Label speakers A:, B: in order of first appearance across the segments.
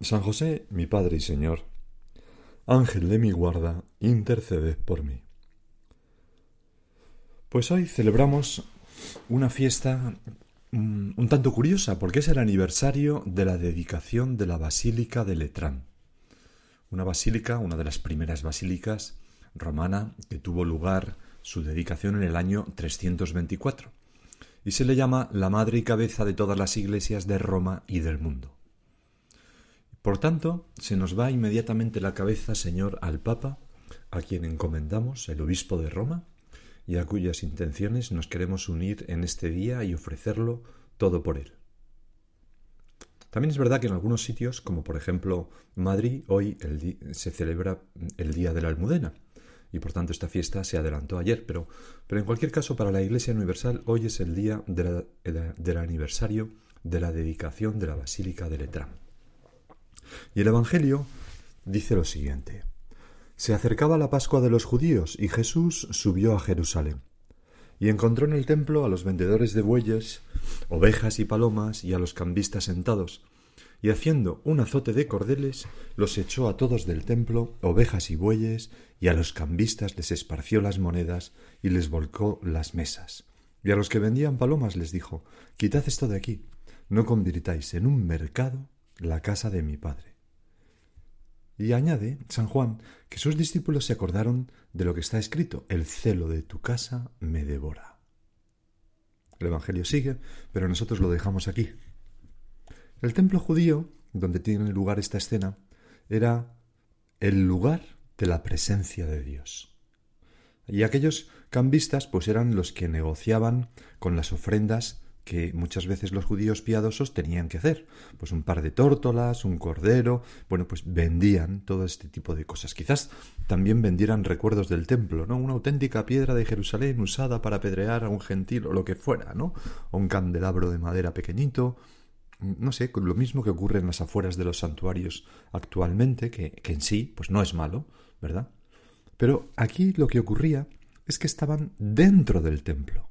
A: San José, mi Padre y Señor, Ángel de mi guarda, intercede por mí. Pues hoy celebramos una fiesta mm, un, tanto curiosa, porque es el aniversario de la dedicación de la Basílica de Letrán. Una basílica, una de las primeras basílicas romana que tuvo lugar su dedicación en el año 324 y se le llama la madre y cabeza de todas las iglesias de Roma y del mundo. Por tanto, se nos va inmediatamente la cabeza, Señor, al Papa, a quien encomendamos, el obispo de Roma, y a cuyas intenciones nos queremos unir en este día y ofrecerlo todo por él. También es verdad que en algunos sitios, como por ejemplo Madrid, hoy se celebra el Día de la Almudena, y por tanto esta fiesta se adelantó ayer, pero, pero en cualquier caso para la Iglesia Universal hoy es el día del aniversario de la dedicación de la Basílica de Letrán. Y el Evangelio dice lo siguiente. Se acercaba la Pascua de los judíos y Jesús subió a Jerusalén. Y encontró en el templo a los vendedores de bueyes, ovejas y palomas y a los cambistas sentados. Y haciendo un azote de cordeles, los echó a todos del templo, ovejas y bueyes, y a los cambistas les esparció las monedas y les volcó las mesas. Y a los que vendían palomas les dijo, Quitad esto de aquí, no convirtáis en un mercado la casa de mi Padre. Y añade San Juan que sus discípulos se acordaron de lo que está escrito, el celo de tu casa me devora. El Evangelio sigue, pero nosotros lo dejamos aquí. El templo judío, donde tiene lugar esta escena, era el lugar de la presencia de Dios. Y aquellos cambistas pues eran los que negociaban con las ofrendas que muchas veces los judíos piadosos tenían que hacer. Pues un par de tórtolas, un cordero, bueno, pues vendían todo este tipo de cosas. Quizás también vendieran recuerdos del templo, ¿no? Una auténtica piedra de Jerusalén usada para apedrear a un gentil o lo que fuera, ¿no? O un candelabro de madera pequeñito. No sé, lo mismo que ocurre en las afueras de los santuarios actualmente, que, que en sí, pues no es malo, ¿verdad? Pero aquí lo que ocurría es que estaban dentro del templo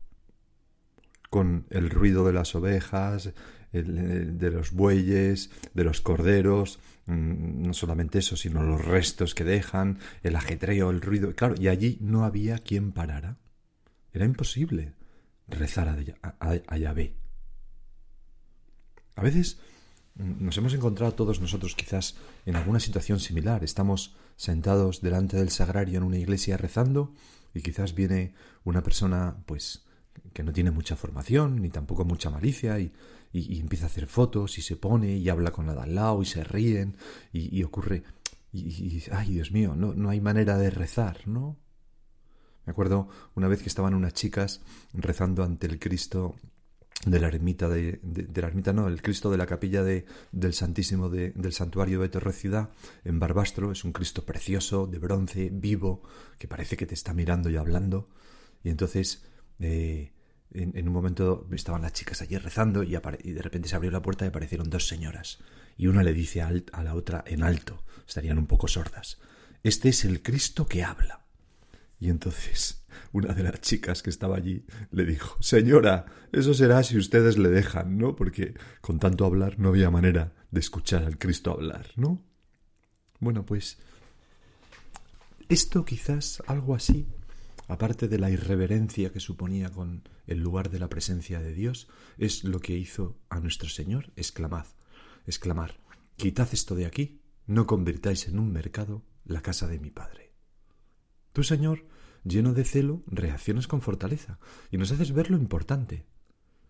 A: con el ruido de las ovejas, de los bueyes, de los corderos, mm, no solamente eso, sino los restos que dejan, el ajetreo, el ruido. Claro, y allí no había quien parara. Era imposible rezar a, a Yahvé. A veces mm, nos hemos encontrado todos nosotros quizás en alguna situación similar. Estamos sentados delante del sagrario en una iglesia rezando y quizás viene una persona pues que no tiene mucha formación ni tampoco mucha malicia y, y, empieza a hacer fotos y se pone y habla con la de al lado y se ríen y, ocurre y, ay Dios mío no, no hay manera de rezar no me acuerdo una vez que estaban unas chicas rezando ante el Cristo de la ermita de, de, la ermita no el Cristo de la capilla de, del Santísimo del santuario de Torre en Barbastro es un Cristo precioso de bronce vivo que parece que te está mirando y hablando y entonces en, un momento estaban las chicas allí rezando y, de repente se abrió la puerta y aparecieron dos señoras. Y una le dice a, a la otra en alto, estarían un poco sordas, Este es el Cristo que habla. Y entonces una de las chicas que estaba allí le dijo, Señora, eso será si ustedes le dejan, ¿no? Porque con tanto hablar no había manera de escuchar al Cristo hablar, ¿no? Bueno, pues esto quizás algo así aparte de la irreverencia que suponía con el lugar de la presencia de Dios, es lo que hizo a nuestro Señor exclamad, exclamar, quitad esto de aquí, no convirtáis en un mercado la casa de mi Padre. Tú, Señor, lleno de celo, reaccionas con fortaleza y nos haces ver lo importante,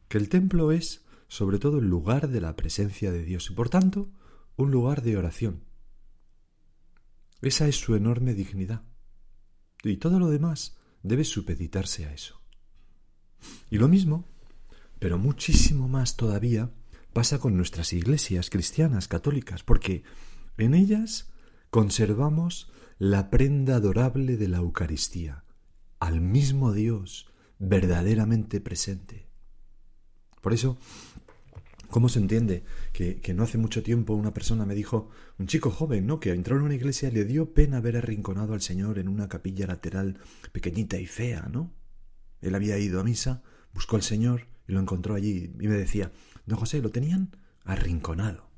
A: que el templo es, sobre todo, el lugar de la presencia de Dios y, por tanto, un lugar de oración. Esa es su enorme dignidad. Y todo lo demás debe supeditarse a eso. Y lo mismo, pero muchísimo más todavía, pasa con nuestras iglesias cristianas católicas, porque en ellas conservamos la prenda adorable de la Eucaristía, al mismo Dios verdaderamente presente. Por eso, ¿cómo se entiende que, que, no hace mucho tiempo una persona me dijo, un chico joven, ¿no? que entró en una iglesia y le dio pena haber arrinconado al Señor en una capilla lateral pequeñita y fea, ¿no? Él había ido a misa, buscó al Señor y lo encontró allí y me decía, don José, lo tenían arrinconado.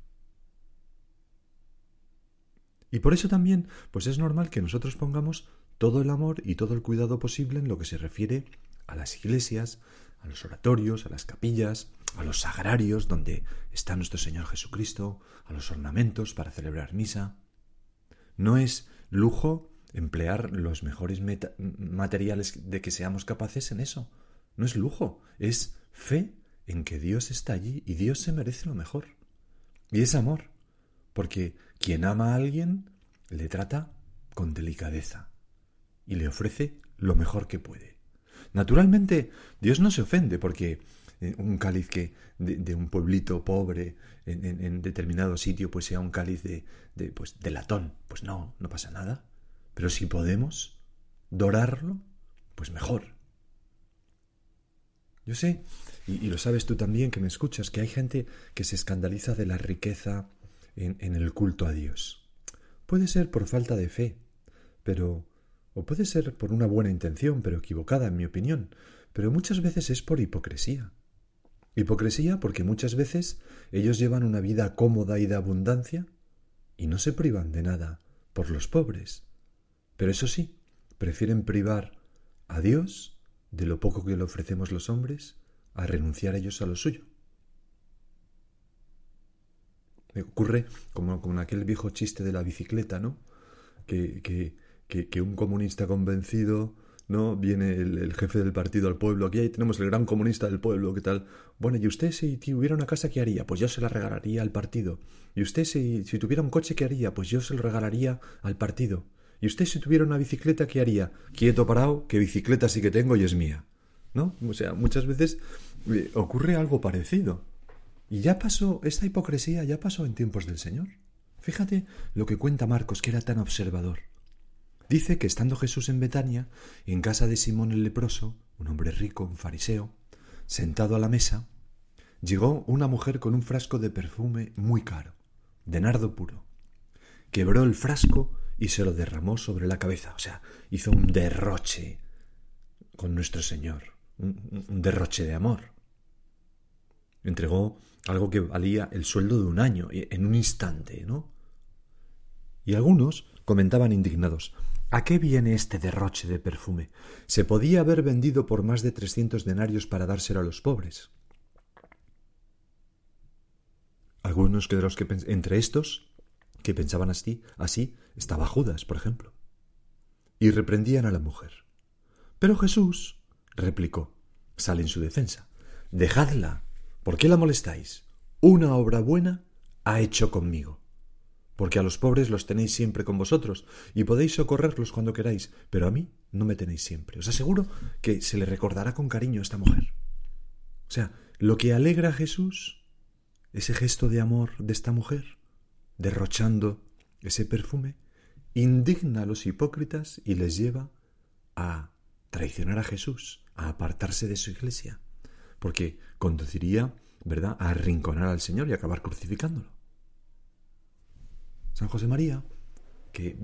A: Y por eso también, pues es normal que nosotros pongamos todo el amor y todo el cuidado posible en lo que se refiere a las iglesias, a los oratorios, a las capillas, a los sagrarios donde está nuestro Señor Jesucristo, a los ornamentos para celebrar misa. No es lujo emplear los mejores materiales de que seamos capaces en eso. No es lujo, es fe en que Dios está allí y Dios se merece lo mejor. Y es amor, porque quien ama a alguien le trata con delicadeza y le ofrece lo mejor que puede. Naturalmente, Dios no se ofende porque un cáliz que de, un pueblito pobre en, determinado sitio pues sea un cáliz de, de, pues, de latón. Pues no, no pasa nada. Pero si podemos dorarlo, pues mejor. Yo sé, y, lo sabes tú también que me escuchas, que hay gente que se escandaliza de la riqueza en, en el culto a Dios. Puede ser por falta de fe, pero o puede ser por una buena intención, pero equivocada, en mi opinión, pero muchas veces es por hipocresía. Hipocresía porque muchas veces ellos llevan una vida cómoda y de abundancia y no se privan de nada por los pobres. Pero eso sí, prefieren privar a Dios de lo poco que le ofrecemos los hombres a renunciar ellos a lo suyo. Me ocurre como con aquel viejo chiste de la bicicleta, ¿no? Que, que, que, un comunista convencido, ¿no? Viene el, jefe del partido al pueblo, aquí tenemos el gran comunista del pueblo, ¿qué tal? Bueno, ¿y usted si tuviera una casa, qué haría? Pues yo se la regalaría al partido. ¿Y usted si, si tuviera un coche, qué haría? Pues yo se lo regalaría al partido. ¿Y usted si tuviera una bicicleta, qué haría? Quieto parado, que bicicleta sí que tengo y es mía. ¿No? O sea, muchas veces eh, ocurre algo parecido. Y ya pasó, esta hipocresía ya pasó en tiempos del Señor. Fíjate lo que cuenta Marcos, que era tan observador. Dice que estando Jesús en Betania, en casa de Simón el leproso, un hombre rico, un fariseo, sentado a la mesa, llegó una mujer con un frasco de perfume muy caro, de nardo puro. Quebró el frasco y se lo derramó sobre la cabeza, o sea, hizo un derroche con nuestro Señor, un, un derroche de amor. Entregó algo que valía el sueldo de un año, en un instante, ¿no? Y algunos comentaban indignados, ¿A qué viene este derroche de perfume? Se podía haber vendido por más de trescientos denarios para dárselo a los pobres. Algunos de los que entre estos que pensaban así, así estaba Judas, por ejemplo. Y reprendían a la mujer. Pero Jesús replicó, sale en su defensa, dejadla, ¿por qué la molestáis? Una obra buena ha hecho conmigo porque a los pobres los tenéis siempre con vosotros y podéis socorrerlos cuando queráis, pero a mí no me tenéis siempre. Os aseguro que se le recordará con cariño a esta mujer. O sea, lo que alegra a Jesús, ese gesto de amor de esta mujer, derrochando ese perfume, indigna a los hipócritas y les lleva a traicionar a Jesús, a apartarse de su iglesia, porque conduciría, ¿verdad?, a arrinconar al Señor y acabar crucificándolo. San José María, que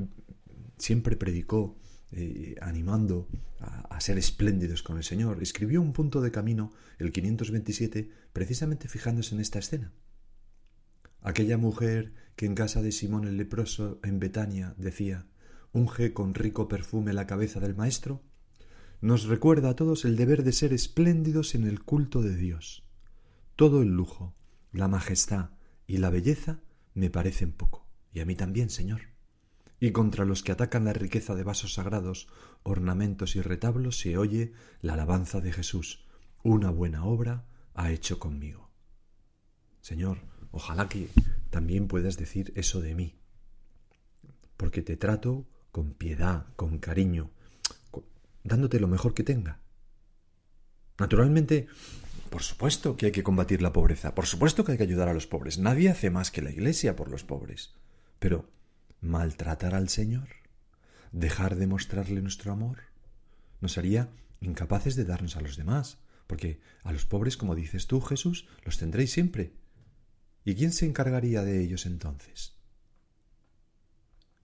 A: siempre predicó eh, animando a, a, ser espléndidos con el Señor, escribió un punto de camino, el 527, precisamente fijándose en esta escena. Aquella mujer que en casa de Simón el leproso en Betania decía, unge con rico perfume la cabeza del Maestro, nos recuerda a todos el deber de ser espléndidos en el culto de Dios. Todo el lujo, la majestad y la belleza me parecen poco y a mí también, Señor. Y contra los que atacan la riqueza de vasos sagrados, ornamentos y retablos se oye la alabanza de Jesús. Una buena obra ha hecho conmigo. Señor, ojalá que también puedas decir eso de mí, porque te trato con piedad, con cariño, dándote lo mejor que tenga. Naturalmente, por supuesto que hay que combatir la pobreza, por supuesto que hay que ayudar a los pobres. Nadie hace más que la Iglesia por los pobres. Pero maltratar al Señor, dejar de mostrarle nuestro amor, nos haría incapaces de darnos a los demás, porque a los pobres, como dices tú, Jesús, los tendréis siempre. ¿Y quién se encargaría de ellos entonces?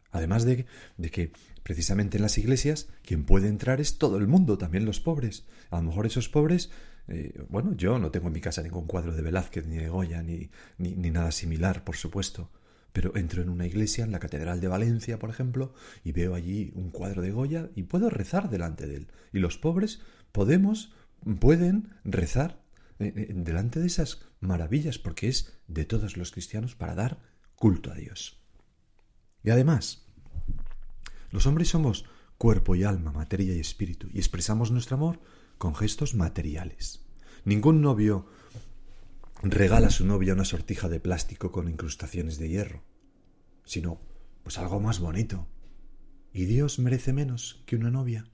A: Además de, de, que precisamente en las iglesias quien puede entrar es todo el mundo, también los pobres. A lo mejor esos pobres, eh, bueno, yo no tengo en mi casa ningún cuadro de Velázquez, ni de Goya, ni, ni, ni nada similar, por supuesto. Pero entro en una iglesia, en la Catedral de Valencia, por ejemplo, y veo allí un cuadro de Goya y puedo rezar delante de él. Y los pobres podemos, pueden rezar eh, eh, delante de esas maravillas, porque es de todos los cristianos para dar culto a Dios. Y además, los hombres somos cuerpo y alma, materia y espíritu, y expresamos nuestro amor con gestos materiales. Ningún novio regala a su novia una sortija de plástico con incrustaciones de hierro, sino pues algo más bonito. ¿Y Dios merece menos que una novia?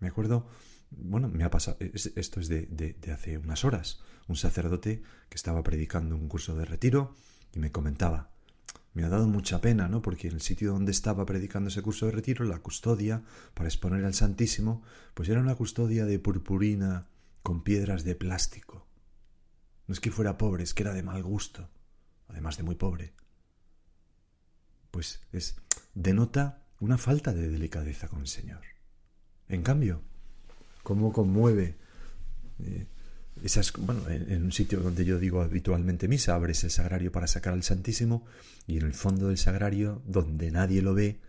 A: Me acuerdo, bueno, me ha pasado, esto es de, de hace unas horas, un sacerdote que estaba predicando un curso de retiro y me comentaba, me ha dado mucha pena, ¿no? Porque en el sitio donde estaba predicando ese curso de retiro, la custodia, para exponer al Santísimo, pues era una custodia de purpurina con piedras de plástico. No es que fuera pobre, es que era de mal gusto, además de muy pobre. Pues es denota una falta de delicadeza con el Señor. En cambio, cómo conmueve eh, esas, bueno, en, un sitio donde yo digo habitualmente misa, abres el sagrario para sacar al Santísimo y en el fondo del sagrario, donde nadie lo ve,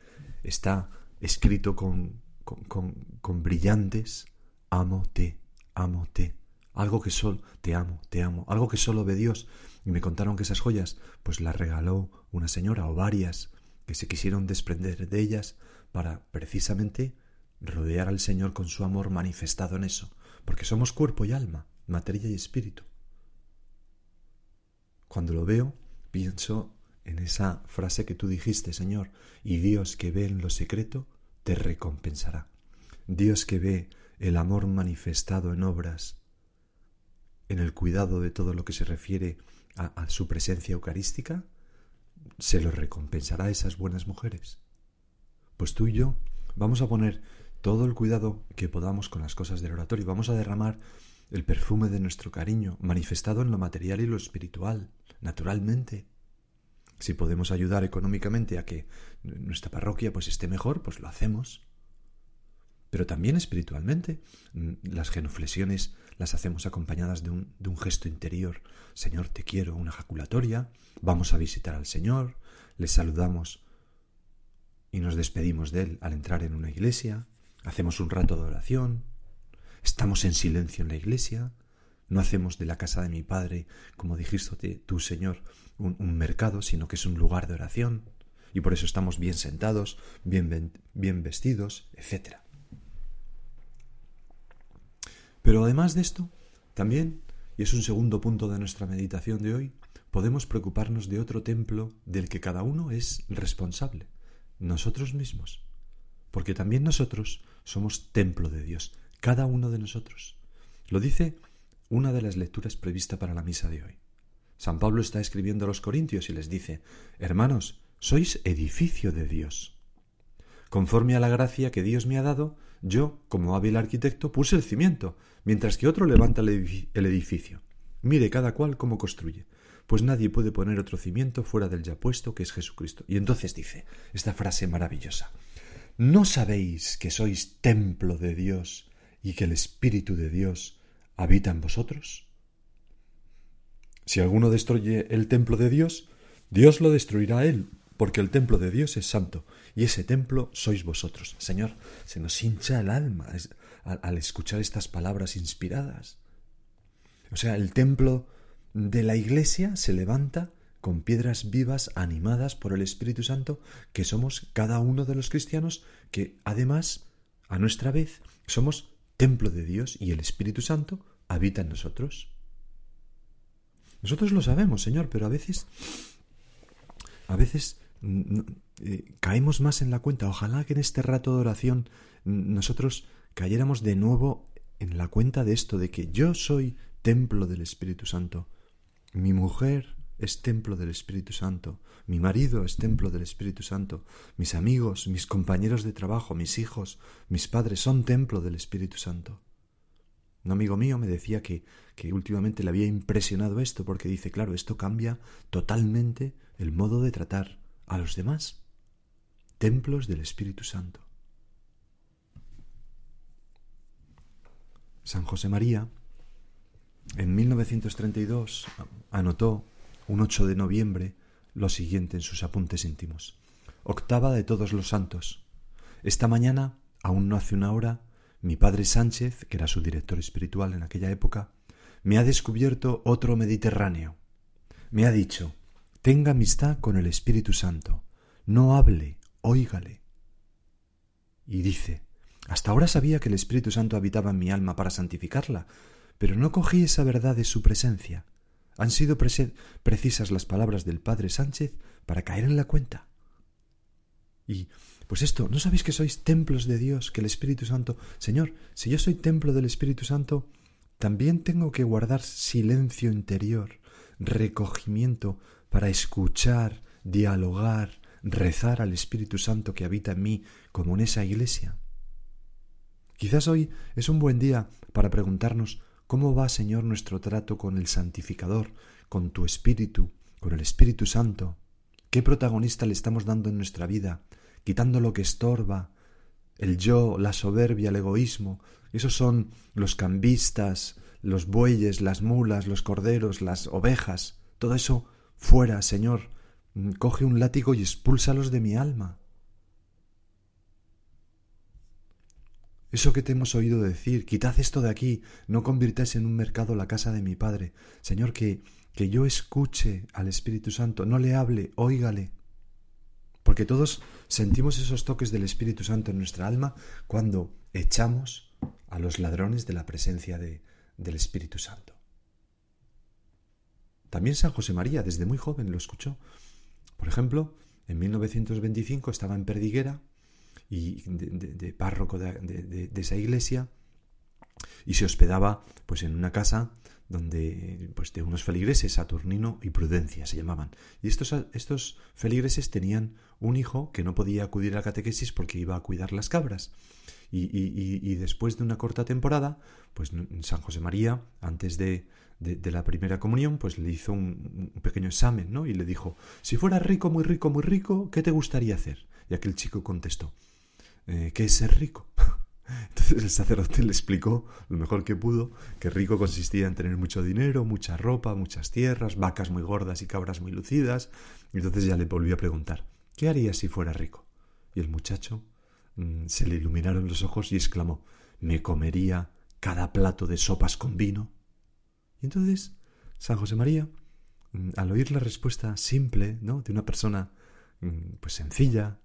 A: está escrito con, con, con, brillantes, amo-te, amo-te, algo que solo, te amo, te amo, algo que solo ve Dios. Y me contaron que esas joyas, pues las regaló una señora o varias, que se quisieron desprender de ellas para precisamente rodear al Señor con su amor manifestado en eso, porque somos cuerpo y alma materia y espíritu. Cuando lo veo, pienso en esa frase que tú dijiste, Señor, y Dios que ve en lo secreto, te recompensará. Dios que ve el amor manifestado en obras, en el cuidado de todo lo que se refiere a, su presencia eucarística, se lo recompensará a esas buenas mujeres. Pues tú y yo vamos a poner todo el cuidado que podamos con las cosas del oratorio, vamos a derramar el perfume de nuestro cariño, manifestado en lo material y lo espiritual, naturalmente. Si podemos ayudar económicamente a que nuestra parroquia pues esté mejor, pues lo hacemos. Pero también espiritualmente, mm, las genuflexiones las hacemos acompañadas de un, un gesto interior. Señor, te quiero, una jaculatoria, vamos a visitar al Señor, le saludamos y nos despedimos de Él al entrar en una iglesia, hacemos un rato de oración, Estamos en silencio en la iglesia, no hacemos de la casa de mi Padre, como dijiste tú, Señor, un, mercado, sino que es un lugar de oración, y por eso estamos bien sentados, bien, bien vestidos, etc. Pero además de esto, también, y es un segundo punto de nuestra meditación de hoy, podemos preocuparnos de otro templo del que cada uno es responsable, nosotros mismos, porque también nosotros somos templo de Dios, cada uno de nosotros. Lo dice una de las lecturas prevista para la misa de hoy. San Pablo está escribiendo a los Corintios y les dice, Hermanos, sois edificio de Dios. Conforme a la gracia que Dios me ha dado, yo, como hábil arquitecto, puse el cimiento, mientras que otro levanta el edificio. Mire cada cual cómo construye, pues nadie puede poner otro cimiento fuera del ya puesto que es Jesucristo. Y entonces dice esta frase maravillosa, ¿no sabéis que sois templo de Dios y que el Espíritu de Dios habita en vosotros? Si alguno destruye el templo de Dios, Dios lo destruirá él, porque el templo de Dios es santo, y ese templo sois vosotros. Señor, se nos hincha el alma al, escuchar estas palabras inspiradas. O sea, el templo de la iglesia se levanta con piedras vivas animadas por el Espíritu Santo, que somos cada uno de los cristianos, que además, a nuestra vez, somos templo de Dios y el Espíritu Santo habita en nosotros. Nosotros lo sabemos, Señor, pero a veces, a veces caemos más en la cuenta. Ojalá que en este rato de oración nosotros cayéramos de nuevo en la cuenta de esto, de que yo soy templo del Espíritu Santo. Mi mujer es templo del Espíritu Santo, mi marido es templo del Espíritu Santo, mis amigos, mis compañeros de trabajo, mis hijos, mis padres son templo del Espíritu Santo. Un amigo mío me decía que, que últimamente le había impresionado esto porque dice, claro, esto cambia totalmente el modo de tratar a los demás. Templos del Espíritu Santo. San José María, en 1932, anotó un 8 de noviembre lo siguiente en sus apuntes íntimos. Octava de todos los santos. Esta mañana, aún no hace una hora, mi padre Sánchez, que era su director espiritual en aquella época, me ha descubierto otro Mediterráneo. Me ha dicho, tenga amistad con el Espíritu Santo, no hable, óigale. Y dice, hasta ahora sabía que el Espíritu Santo habitaba en mi alma para santificarla, pero no cogí esa verdad de su presencia. Han sido precisas las palabras del padre Sánchez para caer en la cuenta. Y, pues esto, ¿no sabéis que sois templos de Dios, que el Espíritu Santo... Señor, si yo soy templo del Espíritu Santo, también tengo que guardar silencio interior, recogimiento para escuchar, dialogar, rezar al Espíritu Santo que habita en mí, como en esa iglesia. Quizás hoy es un buen día para preguntarnos cómo va, Señor, nuestro trato con el Santificador, con tu Espíritu, con el Espíritu Santo. ¿Qué protagonista le estamos dando en nuestra vida, quitando lo que estorba, el yo, la soberbia, el egoísmo? Esos son los cambistas, los bueyes, las mulas, los corderos, las ovejas. Todo eso fuera, Señor. Coge un látigo y expúlsalos de mi alma. Eso que te hemos oído decir, quitad esto de aquí, no convirtáis en un mercado la casa de mi Padre. Señor, que, que yo escuche al Espíritu Santo, no le hable, óigale. Porque todos sentimos esos toques del Espíritu Santo en nuestra alma cuando echamos a los ladrones de la presencia de, del Espíritu Santo. También San José María, desde muy joven, lo escuchó. Por ejemplo, en 1925 estaba en Perdiguera y de, párroco de, esa iglesia y se hospedaba pues en una casa donde pues de unos feligreses Saturnino y Prudencia se llamaban y estos, estos feligreses tenían un hijo que no podía acudir a catequesis porque iba a cuidar las cabras y, y, después de una corta temporada pues San José María antes de, de, la primera comunión, pues le hizo un, un, pequeño examen, ¿no? Y le dijo, si fueras rico, muy rico, muy rico, ¿qué te gustaría hacer? Y aquel chico contestó, eh, ¿qué es ser rico? Entonces el sacerdote le explicó lo mejor que pudo que rico consistía en tener mucho dinero, mucha ropa, muchas tierras, vacas muy gordas y cabras muy lucidas. Entonces ya le volvió a preguntar, ¿qué haría si fuera rico? Y el muchacho mm, se le iluminaron los ojos y exclamó, me comería cada plato de sopas con vino. Y entonces San José María, mm, al oír la respuesta simple, ¿no? de una persona mm, pues sencilla,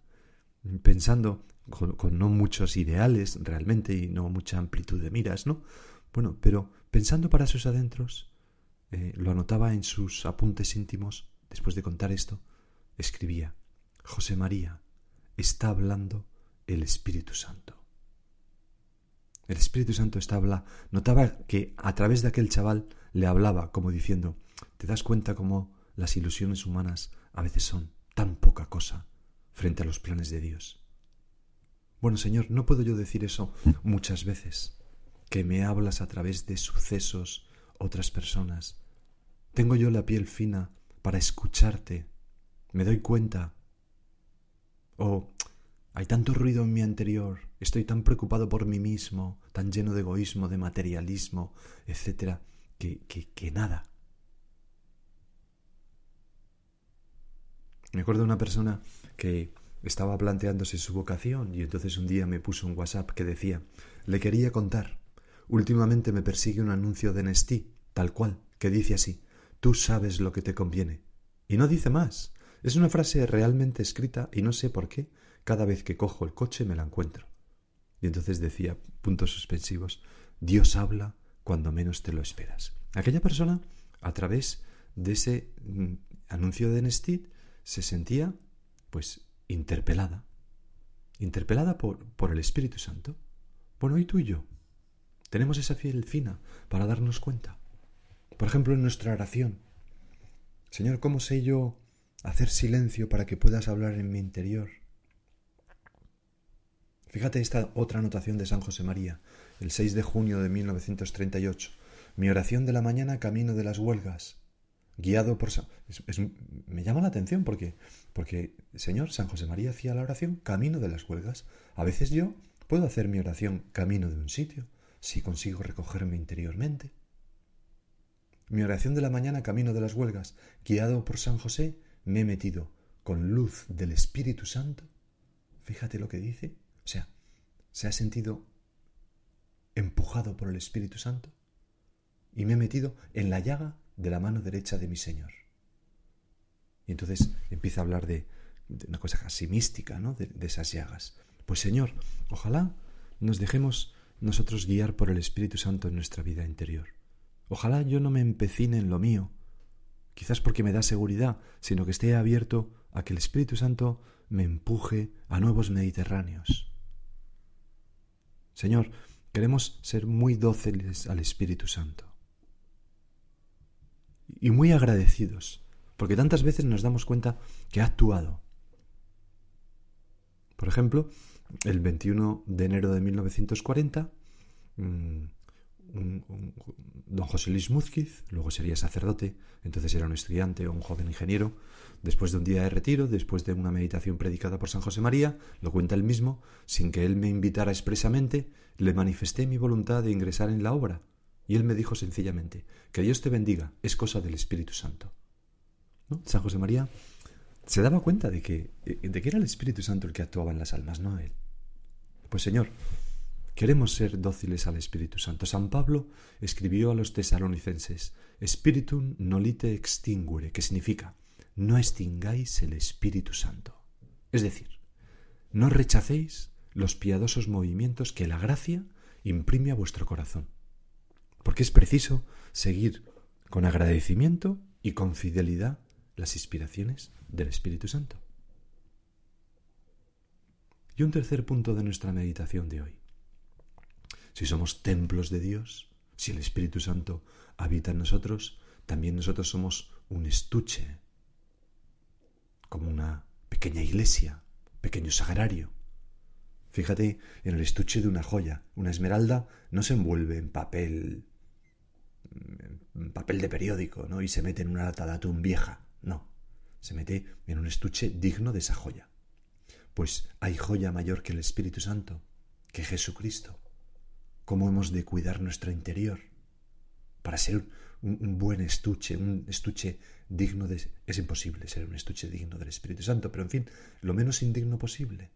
A: pensando con, no muchos ideales realmente y no mucha amplitud de miras, ¿no? Bueno, pero pensando para sus adentros, eh, lo anotaba en sus apuntes íntimos, después de contar esto, escribía, José María, está hablando el Espíritu Santo. El Espíritu Santo está hablando, notaba que a través de aquel chaval le hablaba como diciendo, ¿te das cuenta cómo las ilusiones humanas a veces son tan poca cosa frente a los planes de Dios? Bueno, Señor, no puedo yo decir eso muchas veces, que me hablas a través de sucesos, otras personas. Tengo yo la piel fina para escucharte. Me doy cuenta. Oh, hay tanto ruido en mi anterior, estoy tan preocupado por mí mismo, tan lleno de egoísmo, de materialismo, etcétera, que, que, que nada. Me acuerdo de una persona que estaba planteándose su vocación y entonces un día me puso un WhatsApp que decía le quería contar. Últimamente me persigue un anuncio de Nestí, tal cual, que dice así tú sabes lo que te conviene. Y no dice más. Es una frase realmente escrita y no sé por qué cada vez que cojo el coche me la encuentro. Y entonces decía, puntos suspensivos, Dios habla cuando menos te lo esperas. Aquella persona, a través de ese mm, anuncio de Nestí, se sentía, pues, interpelada, interpelada por, por el Espíritu Santo. Bueno, y tú y yo tenemos esa fiel fina para darnos cuenta. Por ejemplo, en nuestra oración, Señor, ¿cómo sé yo hacer silencio para que puedas hablar en mi interior? Fíjate esta otra anotación de San José María, el 6 de junio de 1938. Mi oración de la mañana camino de las huelgas, guiado por San... me llama la atención porque, porque, Señor, San José María hacía la oración camino de las huelgas. A veces yo puedo hacer mi oración camino de un sitio, si consigo recogerme interiormente. Mi oración de la mañana camino de las huelgas, guiado por San José, me he metido con luz del Espíritu Santo. Fíjate lo que dice. O sea, se ha sentido empujado por el Espíritu Santo y me he metido en la llaga de la mano derecha de mi Señor. Y entonces empieza a hablar de, una cosa casi mística, ¿no? De, de esas llagas. Pues Señor, ojalá nos dejemos nosotros guiar por el Espíritu Santo en nuestra vida interior. Ojalá yo no me empecine en lo mío, quizás porque me da seguridad, sino que esté abierto a que el Espíritu Santo me empuje a nuevos mediterráneos. Señor, queremos ser muy dóciles al Espíritu Santo y muy agradecidos, porque tantas veces nos damos cuenta que ha actuado. Por ejemplo, el 21 de enero de 1940, mm, don José Luis Múzquiz, luego sería sacerdote, entonces era un estudiante o un joven ingeniero, después de un día de retiro, después de una meditación predicada por San José María, lo cuenta él mismo, sin que él me invitara expresamente, le manifesté mi voluntad de ingresar en la obra, y él me dijo sencillamente, que Dios te bendiga, es cosa del Espíritu Santo. San José María se daba cuenta de que, de que era el Espíritu Santo el que actuaba en las almas, no él. Pues Señor, queremos ser dóciles al Espíritu Santo. San Pablo escribió a los tesalonicenses, Spiritum nolite extinguere, que significa, no extingáis el Espíritu Santo. Es decir, no rechacéis los piadosos movimientos que la gracia imprime a vuestro corazón. Porque es preciso seguir con agradecimiento y con fidelidad las inspiraciones del Espíritu Santo. Y un tercer punto de nuestra meditación de hoy. Si somos templos de Dios, si el Espíritu Santo habita en nosotros, también nosotros somos un estuche, como una pequeña iglesia, pequeño sagrario. Fíjate en el estuche de una joya. Una esmeralda no se envuelve en papel papel de periódico, ¿no? Y se mete en una lata de atún vieja. No. Se mete en un estuche digno de esa joya. Pues hay joya mayor que el Espíritu Santo, que Jesucristo. ¿Cómo hemos de cuidar nuestro interior para ser un, buen estuche, un estuche digno de... Es imposible ser un estuche digno del Espíritu Santo, pero en fin, lo menos indigno posible.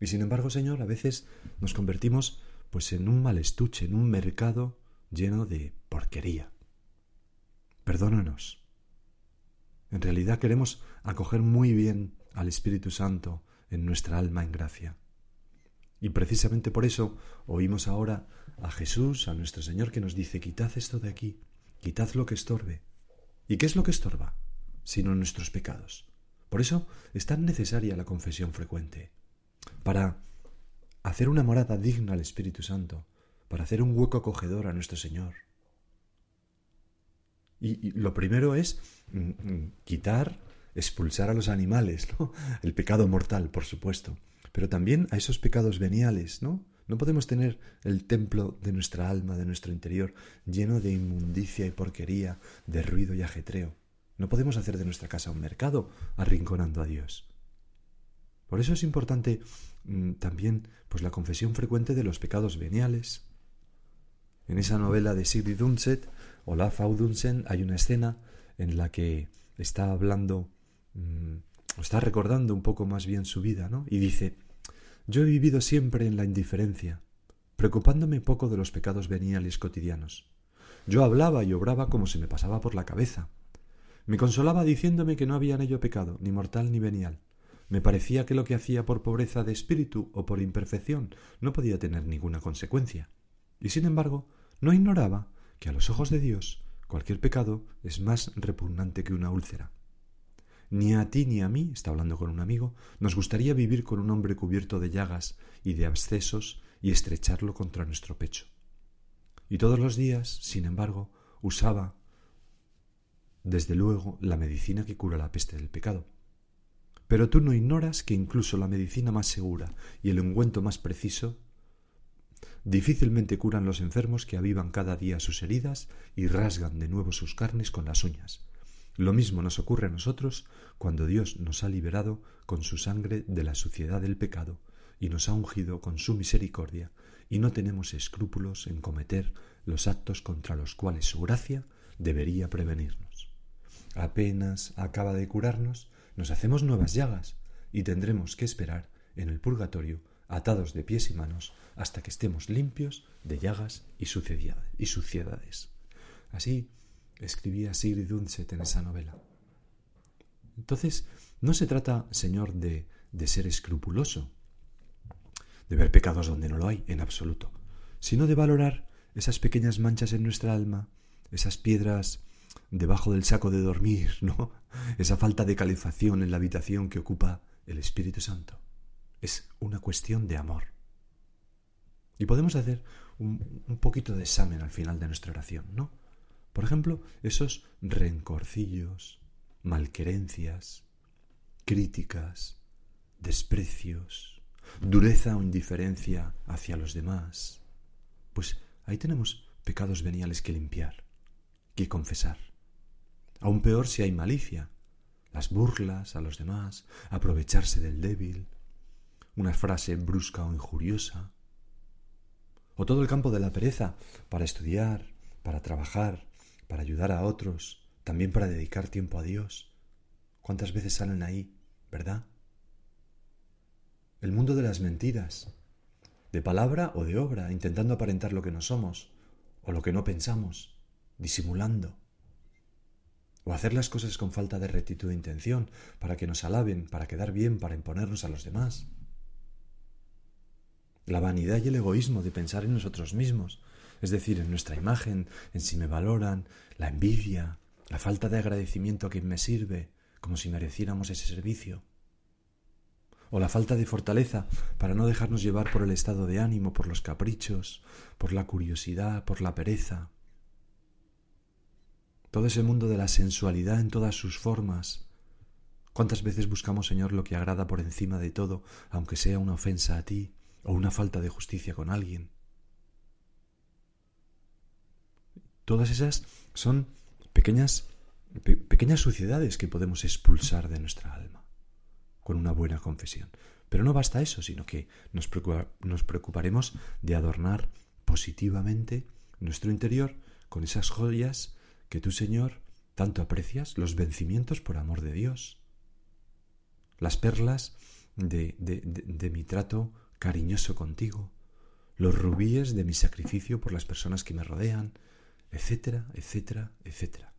A: Y sin embargo, Señor, a veces nos convertimos pues en un mal estuche, en un mercado lleno de porquería. Perdónanos. En realidad queremos acoger muy bien al Espíritu Santo en nuestra alma en gracia. Y precisamente por eso oímos ahora a Jesús, a nuestro Señor, que nos dice, quitad esto de aquí, quitad lo que estorbe. ¿Y qué es lo que estorba? Sino nuestros pecados. Por eso es tan necesaria la confesión frecuente, para hacer una morada digna al Espíritu Santo, para hacer un hueco acogedor a nuestro Señor. Y, lo primero es mm, mm, quitar expulsar a los animales, ¿no? El pecado mortal, por supuesto, pero también a esos pecados veniales, ¿no? No podemos tener el templo de nuestra alma, de nuestro interior, lleno de inmundicia y porquería, de ruido y ajetreo. No podemos hacer de nuestra casa un mercado arrinconando a Dios. Por eso es importante mm, también pues la confesión frecuente de los pecados veniales. En esa novela de Sigrid Undset, Olaf Audunsen, hay una escena en la que está hablando Mm, está recordando un poco más bien su vida, ¿no? Y dice, yo he vivido siempre en la indiferencia, preocupándome poco de los pecados veniales cotidianos. Yo hablaba y obraba como se me pasaba por la cabeza. Me consolaba diciéndome que no había en ello pecado, ni mortal ni venial. Me parecía que lo que hacía por pobreza de espíritu o por imperfección no podía tener ninguna consecuencia. Y sin embargo, no ignoraba que a los ojos de Dios cualquier pecado es más repugnante que una úlcera. Ni a ti ni a mí, está hablando con un amigo, nos gustaría vivir con un hombre cubierto de llagas y de abscesos y estrecharlo contra nuestro pecho. Y todos los días, sin embargo, usaba desde luego, la medicina que cura la peste del pecado. Pero tú no ignoras que incluso la medicina más segura y el ungüento más preciso difícilmente curan los enfermos que avivan cada día sus heridas y rasgan de nuevo sus carnes con las uñas. Lo mismo nos ocurre a nosotros cuando Dios nos ha liberado con su sangre de la suciedad del pecado y nos ha ungido con su misericordia y no tenemos escrúpulos en cometer los actos contra los cuales su gracia debería prevenirnos. Apenas acaba de curarnos, nos hacemos nuevas llagas y tendremos que esperar en el purgatorio atados de pies y manos hasta que estemos limpios de llagas y suciedades. Así escribía Sigrid Undset en esa novela. Entonces, no se trata, Señor, de, de ser escrupuloso, de ver pecados donde no lo hay, en absoluto, sino de valorar esas pequeñas manchas en nuestra alma, esas piedras debajo del saco de dormir, ¿no? Esa falta de calefacción en la habitación que ocupa el Espíritu Santo. Es una cuestión de amor. Y podemos hacer un, poquito de examen al final de nuestra oración, ¿no? Por ejemplo, esos rencorcillos, malquerencias, críticas, desprecios, dureza o indiferencia hacia los demás. Pues ahí tenemos pecados veniales que limpiar, que confesar. Aún peor si hay malicia, las burlas a los demás, aprovecharse del débil, una frase brusca o injuriosa, o todo el campo de la pereza para estudiar, para trabajar, para ayudar a otros, también para dedicar tiempo a Dios. ¿Cuántas veces salen ahí, verdad? El mundo de las mentiras, de palabra o de obra, intentando aparentar lo que no somos o lo que no pensamos, disimulando o hacer las cosas con falta de rectitud de intención, para que nos alaben, para quedar bien, para imponernos a los demás. La vanidad y el egoísmo de pensar en nosotros mismos, es decir, en nuestra imagen, en si me valoran, la envidia, la falta de agradecimiento a quien me sirve, como si mereciéramos ese servicio, o la falta de fortaleza para no dejarnos llevar por el estado de ánimo, por los caprichos, por la curiosidad, por la pereza, todo ese mundo de la sensualidad en todas sus formas. ¿Cuántas veces buscamos, Señor, lo que agrada por encima de todo, aunque sea una ofensa a ti o una falta de justicia con alguien? Todas esas son pequeñas, pequeñas suciedades que podemos expulsar de nuestra alma con una buena confesión. Pero no basta eso, sino que nos, nos preocuparemos de adornar positivamente nuestro interior con esas joyas que tú, Señor, tanto aprecias los vencimientos por amor de Dios, las perlas de, de, de, mi trato cariñoso contigo, los rubíes de mi sacrificio por las personas que me rodean, etcétera, etcétera, etcétera.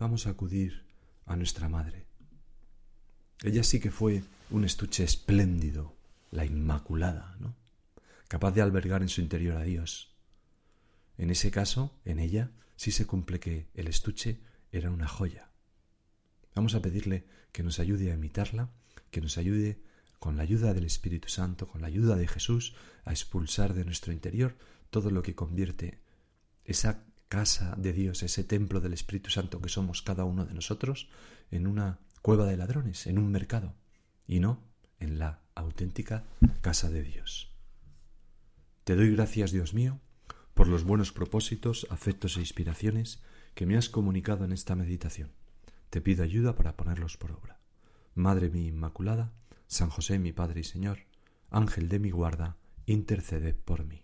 A: Vamos a acudir a nuestra Madre. Ella sí que fue un estuche espléndido, la Inmaculada, ¿no? Capaz de albergar en su interior a Dios, en ese caso, en ella, sí se cumple que el estuche era una joya. Vamos a pedirle que nos ayude a imitarla, que nos ayude con la ayuda del Espíritu Santo, con la ayuda de Jesús, a expulsar de nuestro interior todo lo que convierte esa casa de Dios, ese templo del Espíritu Santo que somos cada uno de nosotros, en una cueva de ladrones, en un mercado, y no en la auténtica casa de Dios. Te doy gracias, Dios mío, por los buenos propósitos, afectos e inspiraciones que me has comunicado en esta meditación. Te pido ayuda para ponerlos por obra. Madre mi Inmaculada, San José mi Padre y Señor, Ángel de mi guarda, intercede por mí.